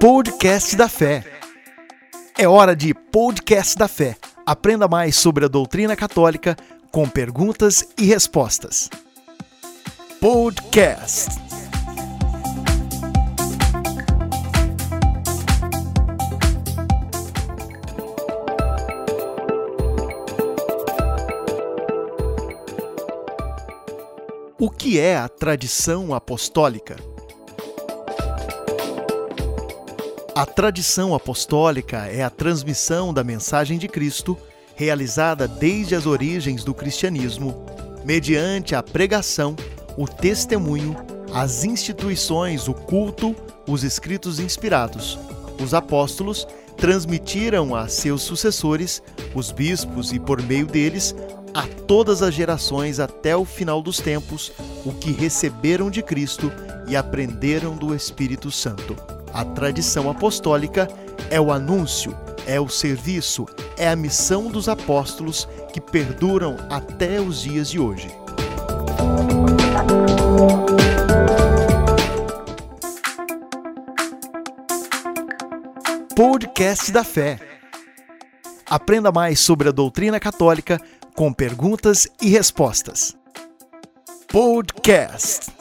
Podcast da Fé. É hora de Podcast da Fé. Aprenda mais sobre a doutrina católica com perguntas e respostas. Podcast. O que é a tradição apostólica? A tradição apostólica é a transmissão da mensagem de Cristo, realizada desde as origens do cristianismo, mediante a pregação, o testemunho, as instituições, o culto, os escritos inspirados. Os apóstolos transmitiram a seus sucessores, os bispos, e por meio deles, a todas as gerações até o final dos tempos, o que receberam de Cristo e aprenderam do Espírito Santo. A tradição apostólica é o anúncio, é o serviço, é a missão dos apóstolos que perduram até os dias de hoje. Podcast da Fé. Aprenda mais sobre a doutrina católica com perguntas e respostas. Podcast.